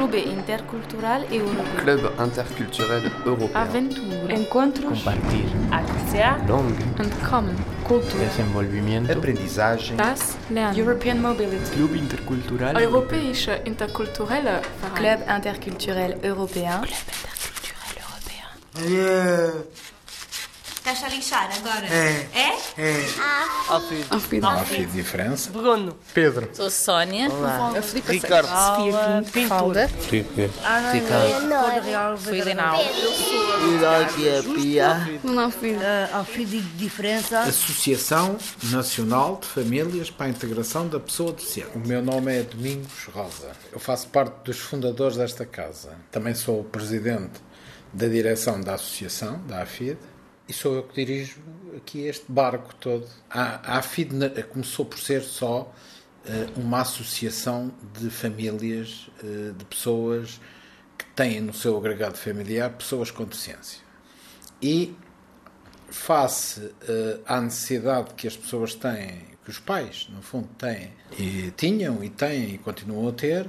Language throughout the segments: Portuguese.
Club intercultural e europeo. Club interculturel europeo. Aventura. Encuentros. Compartir. Acción. Langue. Entkommen. Cultura. Desenvolvimiento. Aprendizaje. Das Lernen. European Mobility. Club intercultural. Europäische interkulturelle Club interculturel européen. Club interculturel européen. Yeah. Estás a lixar agora? É. É? Afid diferença. Bruno. Pedro. Sou Sónia. Ricardo. Sofia Pintura. Filipe. Sou Helena Alves. Ao fim de diferença. Associação Nacional de Famílias para a Integração da Pessoa Deficiente. O meu nome é Domingos Rosa. Eu faço parte dos fundadores desta casa. Também sou o presidente da direção da associação, da AFID, e sou eu que dirijo aqui este barco todo. A, a AFID começou por ser só eh, uma associação de famílias, eh, de pessoas que têm no seu agregado familiar pessoas com deficiência. E face eh, à necessidade que as pessoas têm, que os pais, no fundo, têm, e tinham e têm e continuam a ter,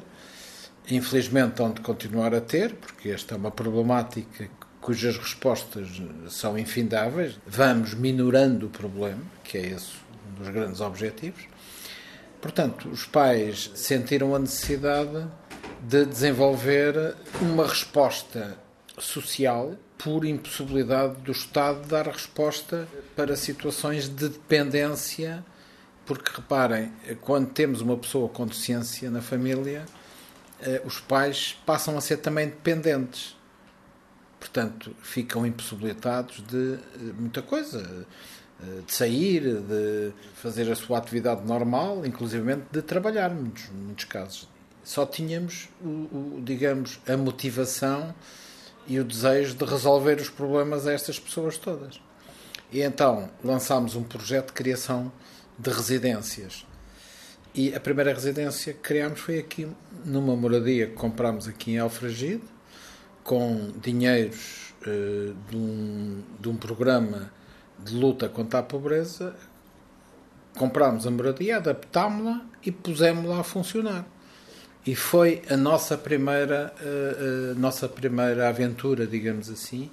infelizmente hão de continuar a ter, porque esta é uma problemática cujas respostas são infindáveis, vamos minorando o problema, que é esse um dos grandes objetivos. Portanto, os pais sentiram a necessidade de desenvolver uma resposta social por impossibilidade do Estado dar resposta para situações de dependência, porque reparem, quando temos uma pessoa com deficiência na família, eh, os pais passam a ser também dependentes. Portanto, ficam impossibilitados de eh, muita coisa, eh, de sair, de fazer a sua atividade normal, inclusivamente de trabalhar, em muitos, muitos casos. Só tínhamos, o, o, digamos, a motivação e o desejo de resolver os problemas a estas pessoas todas. E então lançámos um projeto de criação de residências. E a primeira residência que criámos foi aqui, numa moradia que comprámos aqui em Alfragide, com dinheiros eh, de, um, de um programa de luta contra a pobreza. Comprámos a moradia, adaptámos-la e pusemos-la a funcionar. E foi a nossa primeira, eh, eh, nossa primeira aventura, digamos assim,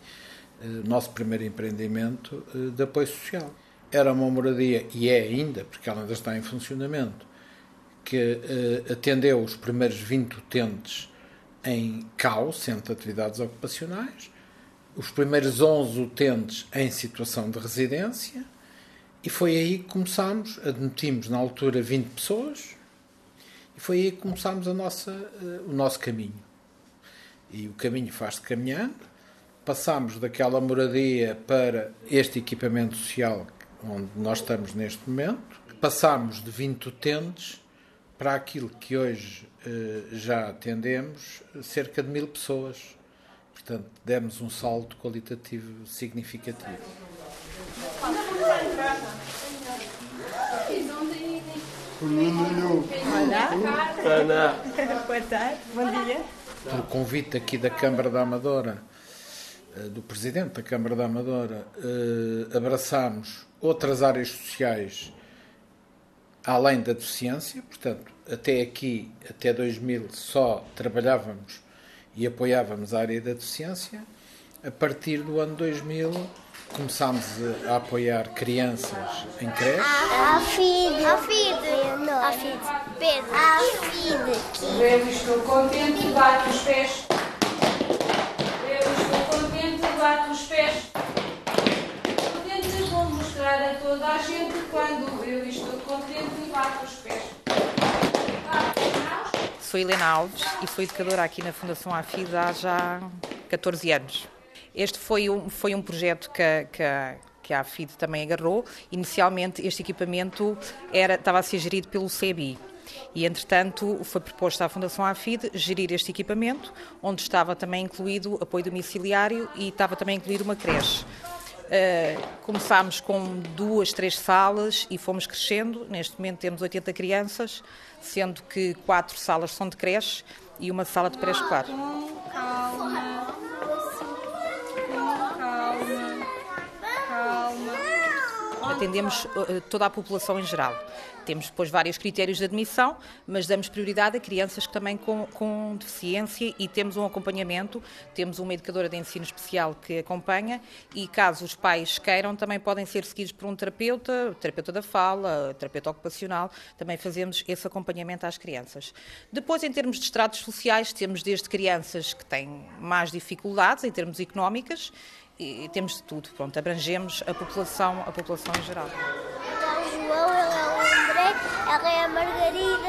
nosso primeiro empreendimento de apoio social. Era uma moradia, e é ainda, porque ela ainda está em funcionamento, que atendeu os primeiros 20 utentes em CAU, Centro de Atividades Ocupacionais, os primeiros 11 utentes em situação de residência, e foi aí que começámos, admitimos na altura 20 pessoas, e foi aí que começámos a nossa, eh, o nosso caminho. E o caminho faz-se caminhando, passámos daquela moradia para este equipamento social onde nós estamos neste momento, passámos de 20 utentes para aquilo que hoje eh, já atendemos, cerca de mil pessoas. Portanto, demos um salto qualitativo significativo. Boa tarde, bom dia. Por convite aqui da Câmara da Amadora, eh, do Presidente da Câmara da Amadora, eh, abraçámos outras áreas sociais além da deficiência, portanto, até aqui, até 2000, só trabalhávamos e apoiávamos a área da deficiência. A partir do ano 2000, começámos a apoiar crianças em creche. Afid. Afid. Afid. Pedro. Afid. Eu estou contente, bato os pés. Eu estou contente, bato os pés. Contente, vou mostrar a toda a gente quando eu estou contente, bato os pés. Bato as mãos. Sou Helena Alves e sou educadora aqui na Fundação AFID há já 14 anos. Este foi um, foi um projeto que, que, que a AFID também agarrou. Inicialmente, este equipamento era, estava a ser gerido pelo CBI. E, entretanto, foi proposto à Fundação AFID gerir este equipamento, onde estava também incluído apoio domiciliário e estava também incluído uma creche. Uh, começámos com duas, três salas e fomos crescendo. Neste momento temos 80 crianças, sendo que quatro salas são de creche e uma sala de pré-escolar. Atendemos uh, toda a população em geral. Temos depois vários critérios de admissão, mas damos prioridade a crianças que também com, com deficiência e temos um acompanhamento, temos uma educadora de ensino especial que acompanha e caso os pais queiram também podem ser seguidos por um terapeuta, terapeuta da fala, terapeuta ocupacional, também fazemos esse acompanhamento às crianças. Depois em termos de estratos sociais temos desde crianças que têm mais dificuldades em termos económicas e temos de tudo, pronto, abrangemos a população, a população em geral. Está o João, ele é o André, ela é a Margarida.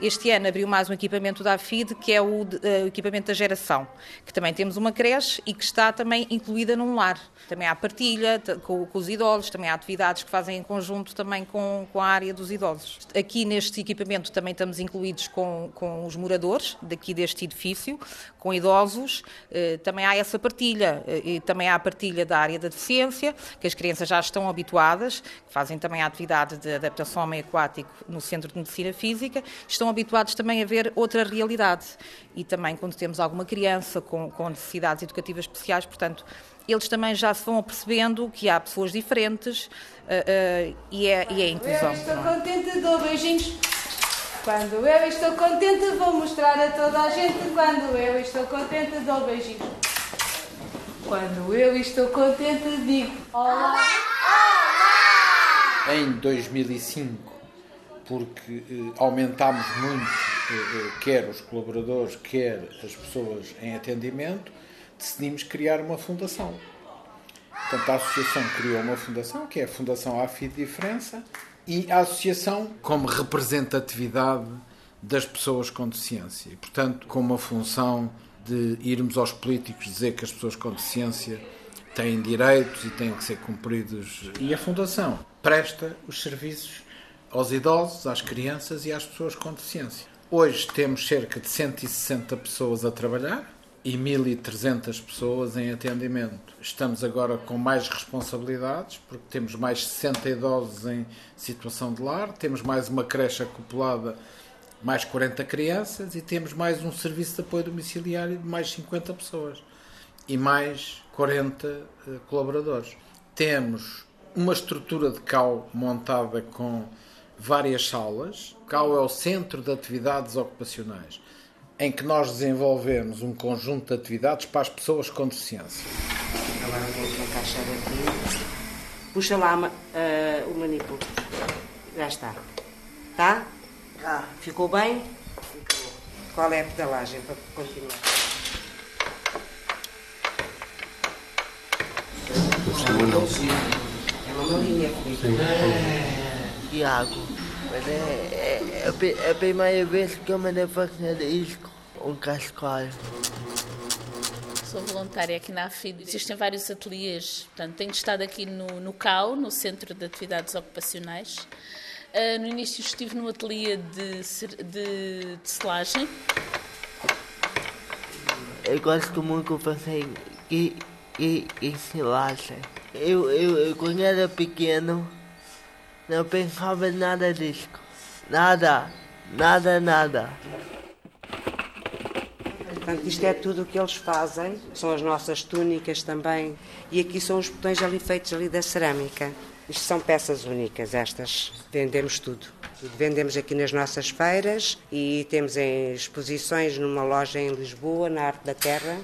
Este ano abriu mais um equipamento da AFID, que é o, uh, equipamento da geração, que também temos uma creche e que está também incluída num lar. Também há partilha com, com, os idosos, também há atividades que fazem em conjunto também com, com a área dos idosos. Aqui neste equipamento também estamos incluídos com, com os moradores daqui deste edifício, com idosos, uh, também há essa partilha, uh, e também há a partilha da área da deficiência, que as crianças já estão habituadas, fazem também a atividade de adaptação ao meio aquático no Centro de Medicina Física, estão habituados também a ver outra realidade. E também quando temos alguma criança com, com necessidades educativas especiais, portanto, eles também já se vão apercebendo que há pessoas diferentes uh, uh, e, é, e é a inclusão. Eu estou contente, dou beijinhos. Quando eu estou contente, vou mostrar a toda a gente. Quando eu estou contente, dou beijinhos. Quando eu estou contente, digo olá. Em 2005 porque eh, aumentámos muito, eh, eh, quer os colaboradores, quer as pessoas em atendimento, decidimos criar uma fundação. Portanto, a associação criou uma fundação, que é a Fundação AFI Diferença, e a associação como representatividade das pessoas com deficiência. Portanto, com uma função de irmos aos políticos dizer que as pessoas com deficiência têm direitos e têm que ser cumpridos. E a Fundação presta os serviços aos idosos, às crianças e às pessoas com deficiência. Hoje temos cerca de 160 pessoas a trabalhar e 1.300 pessoas em atendimento. Estamos agora com mais responsabilidades, porque temos mais 60 idosos em situação de lar, temos mais uma creche acoplada, mais 40 crianças e temos mais um serviço de apoio domiciliário de mais 50 pessoas e mais 40 uh, colaboradores. Temos uma estrutura de CAU montada com várias salas. CAU é o Centro de Atividades Ocupacionais, em que nós desenvolvemos um conjunto de atividades para as pessoas com deficiência. Agora vou encaixar aqui. Puxa lá uh, o manípulo. Já está. Tá? Tá. Ficou bem? Ficou. Qual é a pedalagem para continuar? É uma malinha, Felipe. Tiago, mas é, é, é, é a primeira vez que eu me fazer isto, um cascalho. Sou voluntária aqui na AFID. Existem vários ateliês, portanto, tenho estado aqui no, no CAU, no Centro de Atividades Ocupacionais. Uh, no início estive no ateliê de, de, de selagem. Eu gosto muito de fazer e, e, e selagem. Eu, eu, eu, quando era pequeno, não pensava em nada disso. Nada, nada, nada. Portanto, isto é tudo o que eles fazem. São as nossas túnicas também. E aqui são os botões ali feitos ali da cerâmica. Isto são peças únicas, estas. Vendemos tudo. Vendemos aqui nas nossas feiras e temos em exposições numa loja em Lisboa, na Arte da Terra.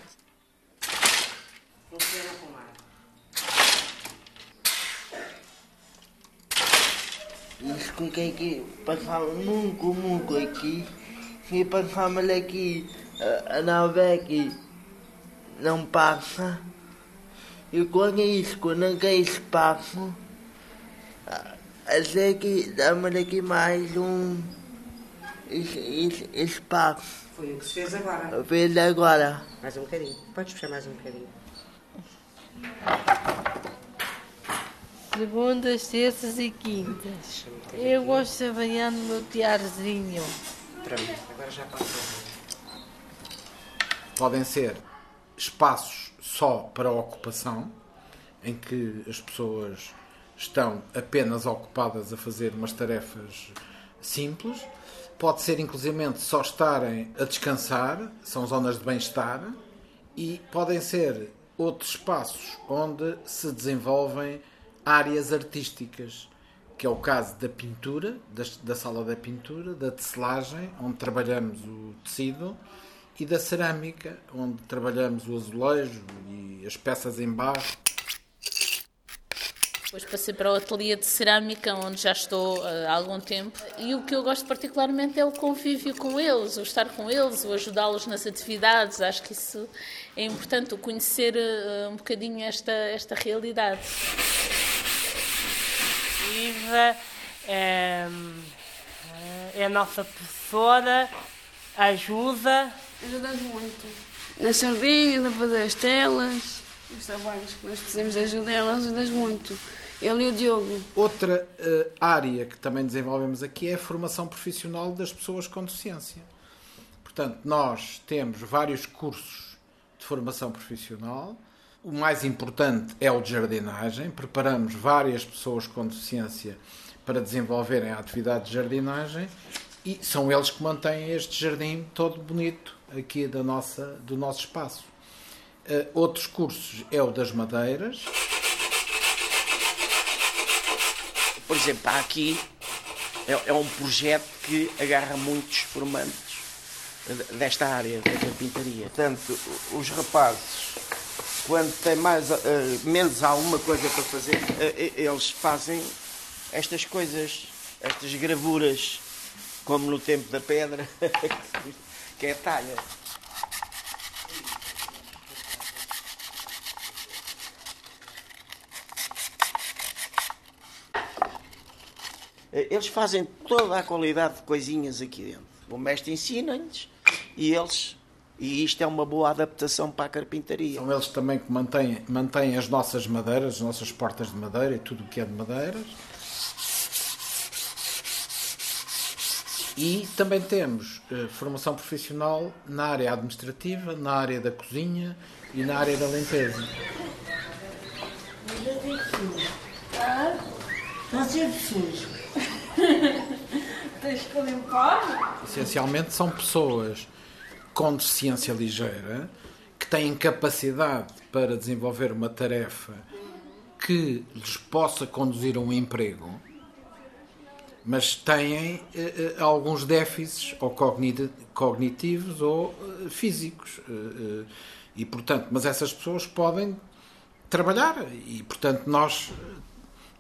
Com que passava muito, muito aqui. Se passava aqui a nave aqui não passa. E quando é isso, quando tem espaço, até que damos aqui mais um es, es, espaço. Foi o que se fez agora. Fez agora. Mais um bocadinho. Podes puxar mais um bocadinho. Segundas, terças e quintas. Eu gosto de trabalhar no meu tiarzinho. Pronto, agora já passou. Podem ser espaços só para ocupação, em que as pessoas estão apenas ocupadas a fazer umas tarefas simples. Pode ser, inclusivamente, só estarem a descansar, são zonas de bem-estar. E podem ser outros espaços onde se desenvolvem áreas artísticas, que é o caso da pintura, da, da sala da pintura, da tecelagem, onde trabalhamos o tecido, e da cerâmica, onde trabalhamos o azulejo e as peças em barro. Depois passei para o ateliê de cerâmica, onde já estou uh, há algum tempo. E o que eu gosto particularmente é o convívio com eles, o estar com eles, o ajudá-los nas atividades. Acho que isso é importante, o conhecer uh, um bocadinho esta, esta realidade. Iva é, é a nossa professora, ajuda. Ajuda muito. Nas sardinhas, a fazer as telas, os trabalhos que nós precisamos de ajuda, ela ajuda muito. Ele e o Diogo. Outra uh, área que também desenvolvemos aqui é a formação profissional das pessoas com deficiência. Portanto, nós temos vários cursos de formação profissional. O mais importante é o de jardinagem. Preparamos várias pessoas com deficiência para desenvolverem a atividade de jardinagem e são eles que mantêm este jardim todo bonito aqui da nossa, do nosso espaço. Uh, outros cursos é o das madeiras. Por exemplo, há aqui é, é um projeto que agarra muitos formantes desta área da carpintaria. Portanto, os rapazes, quando têm mais, uh, menos alguma coisa para fazer, uh, eles fazem estas coisas, estas gravuras, como no tempo da pedra, que é talha. Eles fazem toda a qualidade de coisinhas aqui dentro. O mestre ensina-lhes e eles. E isto é uma boa adaptação para a carpintaria. São eles também que mantêm, mantêm as nossas madeiras, as nossas portas de madeira e tudo o que é de madeiras. E também temos eh, formação profissional na área administrativa, na área da cozinha e na área da limpeza. Está sempre sujo. Tens que limpar? Essencialmente são pessoas com deficiência ligeira que têm capacidade para desenvolver uma tarefa que lhes possa conduzir a um emprego, mas têm eh, alguns déficits ou cognitivos ou eh, físicos. Eh, e, portanto, mas essas pessoas podem trabalhar e, portanto, nós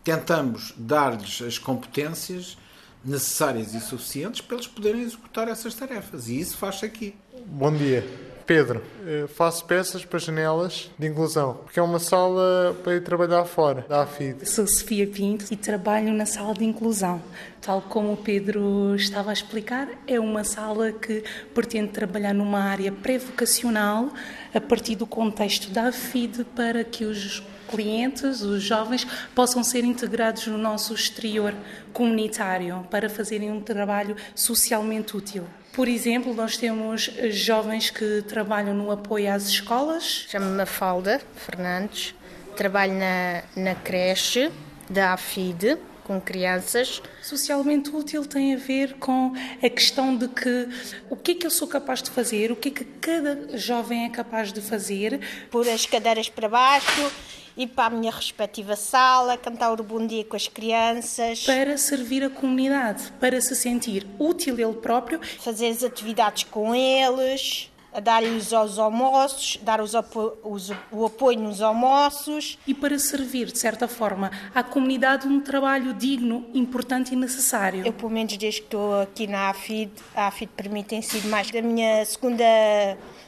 tentamos dar-lhes as competências necessárias e suficientes para eles poderem executar essas tarefas. E isso faz-se aqui. Bom dia. Pedro, faço peças para janelas de inclusão, porque é uma sala para ir trabalhar fora, da AFID. Sou Sofia Pinto e trabalho na sala de inclusão. Tal como o Pedro estava a explicar, é uma sala que pretende trabalhar numa área pré-vocacional a partir do contexto da AFID para que os clientes, os jovens, possam ser integrados no nosso exterior comunitário para fazerem um trabalho socialmente útil. Por exemplo, nós temos jovens que trabalham no apoio às escolas. Chamo-me Mafalda Fernandes, trabalho na, na creche da AFID, com crianças. Socialmente útil tem a ver com a questão de que o que é que eu sou capaz de fazer, o que é que cada jovem é capaz de fazer. Por as cadeiras para baixo ir para a minha respectiva sala, cantar o bom dia com as crianças. Para servir a comunidade, para se sentir útil ele próprio. Fazer as atividades com eles, a dar-lhes aos almoços, dar os apo os, o apoio nos almoços. E para servir, de certa forma, à comunidade um trabalho digno, importante e necessário. Eu, pelo menos desde que estou aqui na AFID, a AFID para mim tem sido mais da minha segunda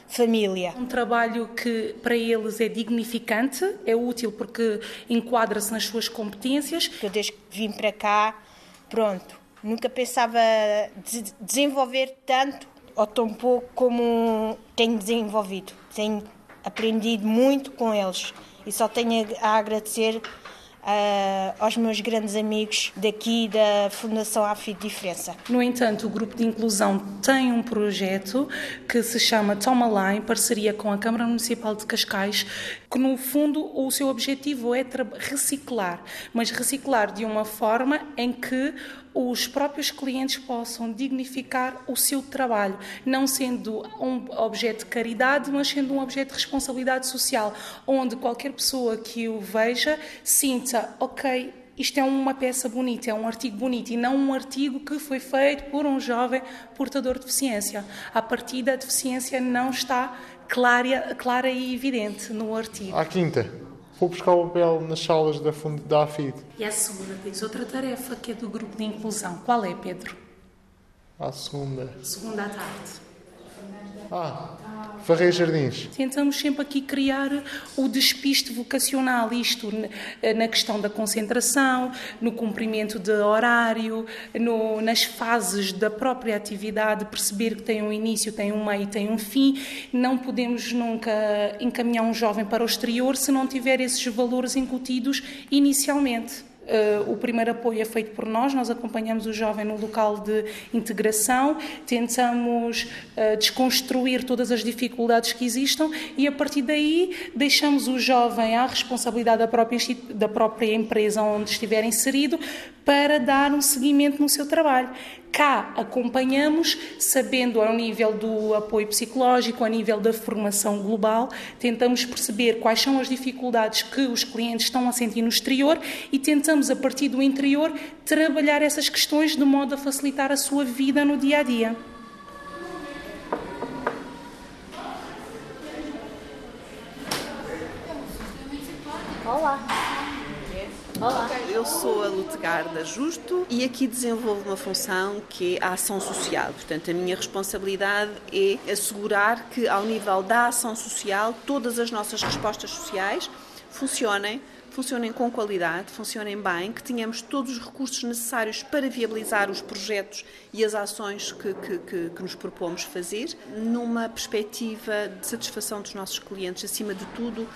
família. Um trabalho que para eles é dignificante, é útil porque enquadra-se nas suas competências. Eu desde que vim para cá, pronto, nunca pensava desenvolver tanto ou tão pouco como tenho desenvolvido. Tenho aprendido muito com eles e só tenho a agradecer Uh, aos meus grandes amigos daqui da Fundação AFID Diferença. No entanto, o grupo de inclusão tem um projeto que se chama Toma Lá, em parceria com a Câmara Municipal de Cascais, que no fundo o seu objetivo é reciclar, mas reciclar de uma forma em que os próprios clientes possam dignificar o seu trabalho, não sendo um objeto de caridade, mas sendo um objeto de responsabilidade social, onde qualquer pessoa que o veja sinta, ok, isto é uma peça bonita, é um artigo bonito e não um artigo que foi feito por um jovem portador de deficiência. A partir da deficiência não está clara, clara e evidente no artigo. À quinta, vou buscar o papel nas salas da, fund... da AFID. E à segunda tens outra tarefa que é do grupo de inclusão. Qual é, Pedro? À segunda. Segunda à tarde. Ah, Farrei Jardins. Tentamos sempre aqui criar o despiste vocacional, isto na questão da concentração, no cumprimento de horário, no, nas fases da própria atividade, perceber que tem um início, tem um meio, tem um fim. Não podemos nunca encaminhar um jovem para o exterior se não tiver esses valores incutidos inicialmente. Uh, o primeiro apoio é feito por nós, nós acompanhamos o jovem no local de integração, tentamos uh, desconstruir todas as dificuldades que existam e a partir daí deixamos o jovem à responsabilidade da própria, da própria empresa onde estiver inserido para dar um seguimento no seu trabalho. Cá acompanhamos, sabendo ao nível do apoio psicológico, a nível da formação global, tentamos perceber quais são as dificuldades que os clientes estão a sentir no exterior e tentamos, a partir do interior, trabalhar essas questões de modo a facilitar a sua vida no dia a dia. Olá. Olá. Eu sou a Lutegarda Justo e aqui desenvolvo uma função que é a ação social. Portanto, a minha responsabilidade é assegurar que, ao nível da ação social, todas as nossas respostas sociais funcionem funcionem com qualidade, funcionem bem, que tenhamos todos os recursos necessários para viabilizar os projetos e as ações que, que, que, que nos propomos fazer, numa perspectiva de satisfação dos nossos clientes. Acima de tudo,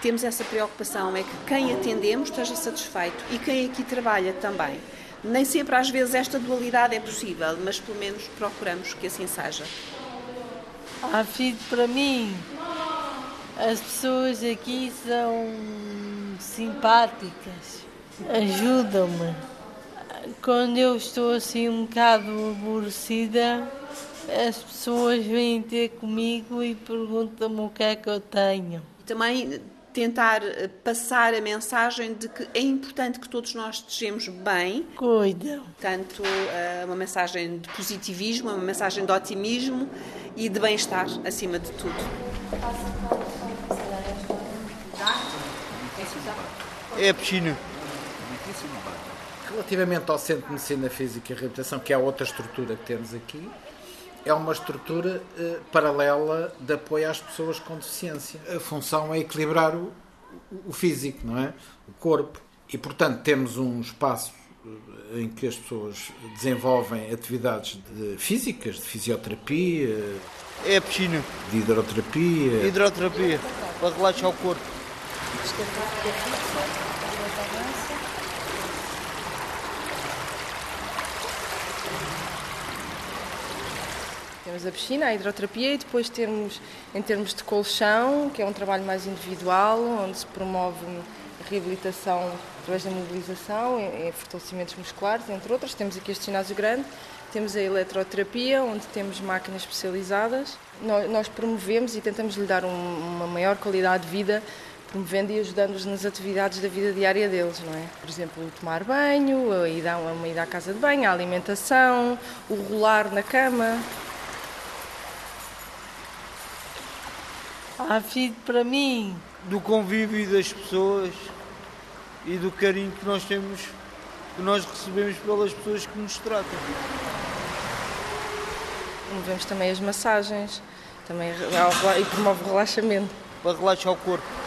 temos essa preocupação, é que quem atendemos esteja satisfeito e quem aqui trabalha também. Nem sempre, às vezes, esta dualidade é possível, mas pelo menos procuramos que assim seja. A FID, para mim, as pessoas aqui são simpáticas, ajudam-me. Quando eu estou assim um bocado aborrecida, as pessoas vêm ter comigo e perguntam-me o que é que eu tenho. Também tentar eh, passar a mensagem de que é importante que todos nós estejamos bem. Cuidam. Tanto uh, uma mensagem de positivismo, uma mensagem de otimismo e de bem-estar, acima de tudo. É a piscina. Relativamente ao Centro de Medicina Física e Reabilitação, que é a outra estrutura que temos aqui, é uma estrutura eh, paralela de apoio às pessoas com deficiência. A função é equilibrar o, o físico, não é? O corpo. E, portanto, temos um espaço eh, em que as pessoas desenvolvem atividades de físicas, de fisioterapia. É a piscina. De hidroterapia. Hidroterapia, para relaxar o corpo. Temos a piscina, a hidroterapia e depois temos, em termos de colchão, que é um trabalho mais individual, onde se promove a reabilitação através da mobilização, em fortalecimentos musculares, entre outros. Temos aqui este ginásio grande, temos a eletroterapia, onde temos máquinas especializadas. Nós promovemos e tentamos lhe dar uma maior qualidade de vida promovendo e ajudando-os nas atividades da vida diária deles, não é? Por exemplo, tomar banho, a ida, uma ida à casa de banho, a alimentação, o rolar na cama. A vida para mim. Do convívio das pessoas e do carinho que nós temos, que nós recebemos pelas pessoas que nos tratam. Promovemos também as massagens também, e promove o relaxamento. Para relaxar o corpo.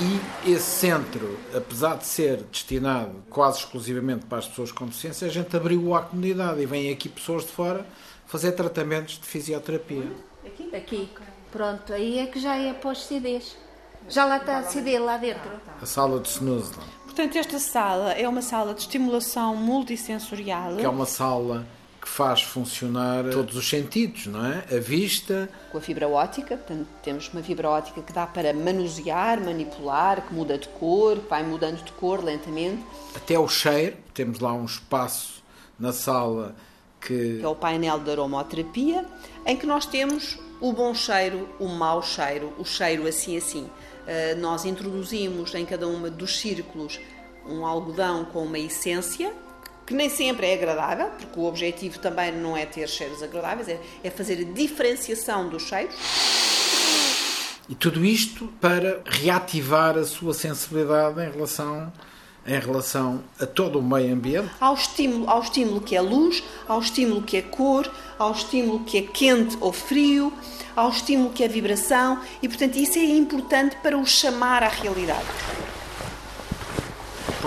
E esse centro, apesar de ser destinado quase exclusivamente para as pessoas com deficiência, a gente abriu-o à comunidade e vêm aqui pessoas de fora fazer tratamentos de fisioterapia. Aqui? Aqui. Pronto, aí é que já é para os CDs. Já lá está a CD lá dentro. A sala de snooze. Portanto, esta sala é uma sala de estimulação multissensorial. Que é uma sala que faz funcionar todos os sentidos, não é? A vista. Com a fibra ótica, portanto, temos uma fibra ótica que dá para manusear, manipular, que muda de cor, que vai mudando de cor lentamente. Até o cheiro, temos lá um espaço na sala que. que é o painel de aromoterapia, em que nós temos o bom cheiro, o mau cheiro, o cheiro assim assim. Uh, nós introduzimos em cada uma dos círculos um algodão com uma essência, que nem sempre é agradável, porque o objetivo também não é ter cheiros agradáveis, é, é fazer a diferenciação dos cheiros. E tudo isto para reativar a sua sensibilidade em relação em relação a todo o meio ambiente? Ao estímulo, ao estímulo que é luz, ao estímulo que é cor, ao estímulo que é quente ou frio, ao estímulo que é vibração e, portanto, isso é importante para o chamar à realidade.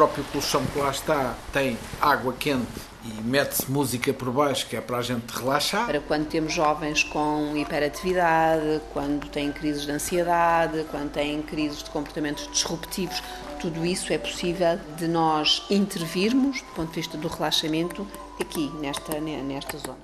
Próprio colchão que lá está tem água quente e mete-se música por baixo, que é para a gente relaxar. Para quando temos jovens com hiperatividade, quando têm crises de ansiedade, quando têm crises de comportamentos disruptivos, tudo isso é possível de nós intervirmos, do ponto de vista do relaxamento, aqui, nesta, nesta zona.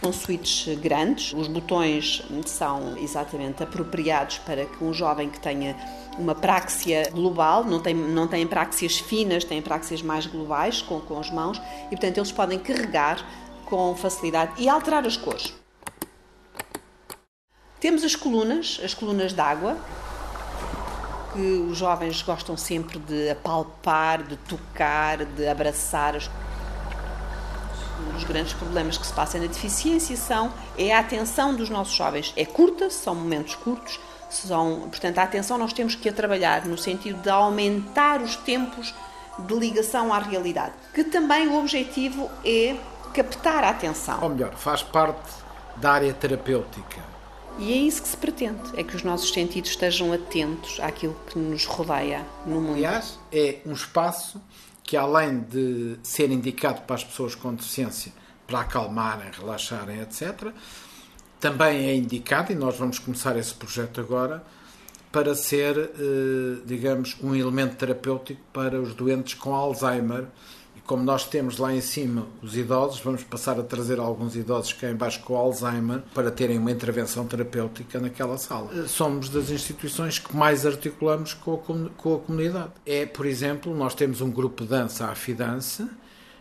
São suítes grandes, os botões são exatamente apropriados para que um jovem que tenha uma práxia global, não tem, não têm práxias finas, têm práxias mais globais com, com as mãos e, portanto, eles podem carregar com facilidade e alterar as cores. Temos as colunas, as colunas d'água, que os jovens gostam sempre de apalpar, de tocar, de abraçar. Um dos grandes problemas que se passa na deficiência são é a atenção dos nossos jovens. É curta, são momentos curtos, são, portanto, a atenção nós temos que a trabalhar no sentido de aumentar os tempos de ligação à realidade, que também o objetivo é captar a atenção. Ou melhor, faz parte da área terapêutica e é isso que se pretende, é que os nossos sentidos estejam atentos àquilo que nos rodeia no mundo. Aliás, é um espaço que além de ser indicado para as pessoas com deficiência para acalmarem, relaxarem, etc., também é indicado, e nós vamos começar esse projeto agora, para ser, eh, digamos, um elemento terapêutico para os doentes com Alzheimer como nós temos lá em cima os idosos, vamos passar a trazer alguns idosos cá em baixo com Alzheimer para terem uma intervenção terapêutica naquela sala. Eh, somos das instituições que mais articulamos com a, com a comunidade. É, por exemplo, nós temos um grupo de dança, a Afidança,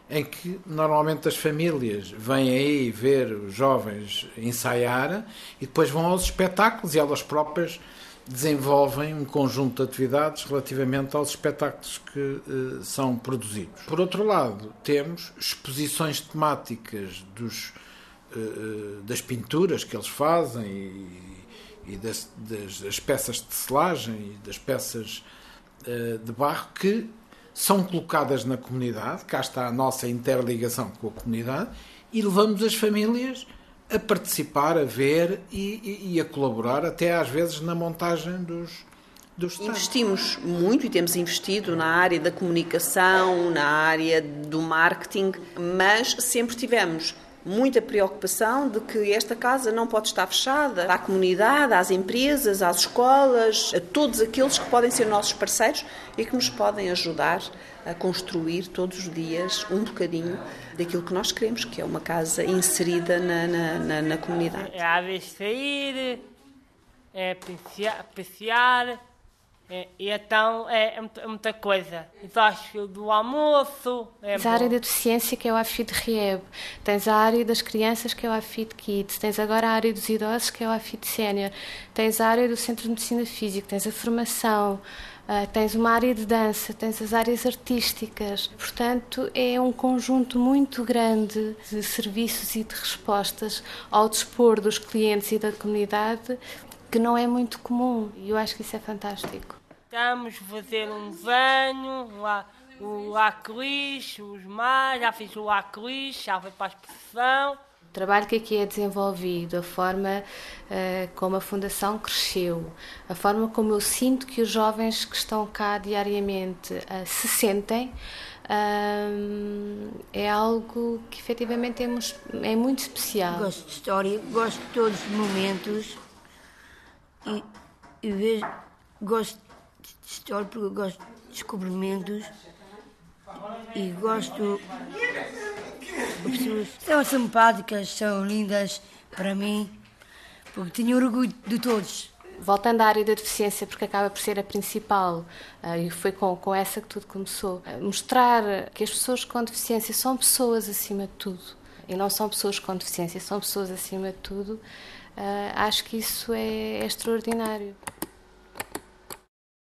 em que normalmente as famílias vêm aí ver os jovens ensaiar e depois vão aos espetáculos e elas próprias desenvolvem um conjunto de atividades relativamente aos espetáculos que uh, são produzidos. Por outro lado, temos exposições temáticas dos, uh, das pinturas que eles fazem e, e das, das, das, peças de selagem e das peças de barro que são colocadas na comunidade, cá está a nossa interligação com a comunidade, e levamos as famílias a participar, a ver e, e, e, a colaborar, até às vezes na montagem dos, Investimos muito e temos investido na área da comunicação, na área do marketing, mas sempre tivemos muita preocupação de que esta casa não pode estar fechada à comunidade, às empresas, às escolas, a todos aqueles que podem ser nossos parceiros e que nos podem ajudar a construir todos os dias um bocadinho daquilo que nós queremos, que é uma casa inserida na, na, na, na comunidade. É abrir, é passear, é, e então é, é, muita, é coisa. Exato do almoço. É tens a área da deficiência que é o AFID Rieb, tens a área das crianças que é o AFID Kids, tens agora a área dos idosos que é o AFID Sénior, tens a área do Centro de Medicina Física, tens a formação. Uh, tens uma área de dança, tens as áreas artísticas. Portanto, é um conjunto muito grande de serviços e de respostas ao dispor dos clientes e da comunidade que não é muito comum. E eu acho que isso é fantástico. Estamos a fazer um banho, o arco-íris, os mares, já fiz o arco-íris, já foi para a exposição. O trabalho que aqui é desenvolvido, a forma uh, como a Fundação cresceu, a forma como eu sinto que os jovens que estão cá diariamente uh, se sentem, uh, é algo que efetivamente é, é muito especial. Gosto de história, gosto de todos os momentos e, e vejo, gosto de história porque gosto de descobrimentos e gosto As pessoas são simpáticas, são lindas para mim, porque tenho orgulho de todos. Voltando à área da deficiência, porque acaba por ser a principal, uh, e foi com, com essa que tudo começou, uh, mostrar que as pessoas com deficiência são pessoas acima de tudo, e não são pessoas com deficiência, são pessoas acima de tudo, acho que isso é, é extraordinário.